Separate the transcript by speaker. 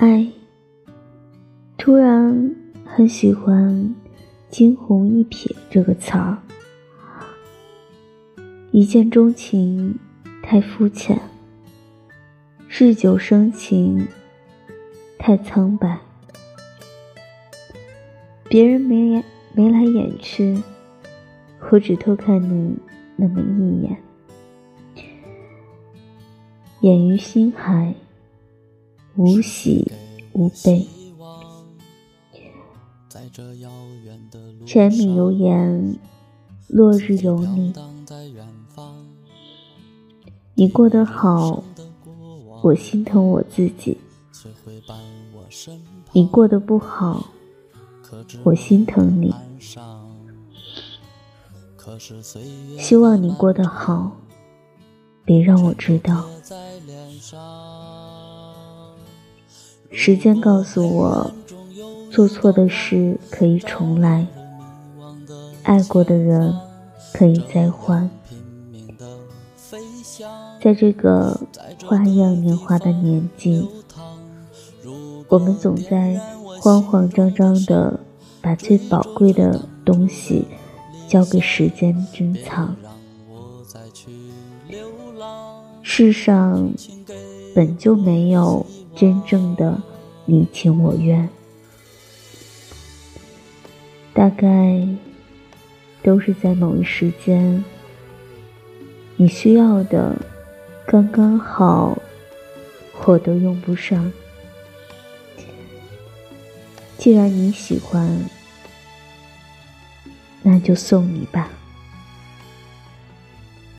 Speaker 1: 爱，突然很喜欢“惊鸿一瞥”这个词儿。一见钟情太肤浅，日久生情太苍白。别人眉眼眉来眼去，我只偷看你那么一眼，眼于心海。无喜无悲，柴米油盐，落日有你。你过得好，我心疼我自己；你过得不好，我心疼你。希望你过得好，别让我知道。时间告诉我，做错的事可以重来，爱过的人可以再换。在这个花样年华的年纪，我们总在慌慌张张的把最宝贵的东西交给时间珍藏。世上本就没有。真正的你情我愿，大概都是在某一时间，你需要的刚刚好，我都用不上。既然你喜欢，那就送你吧。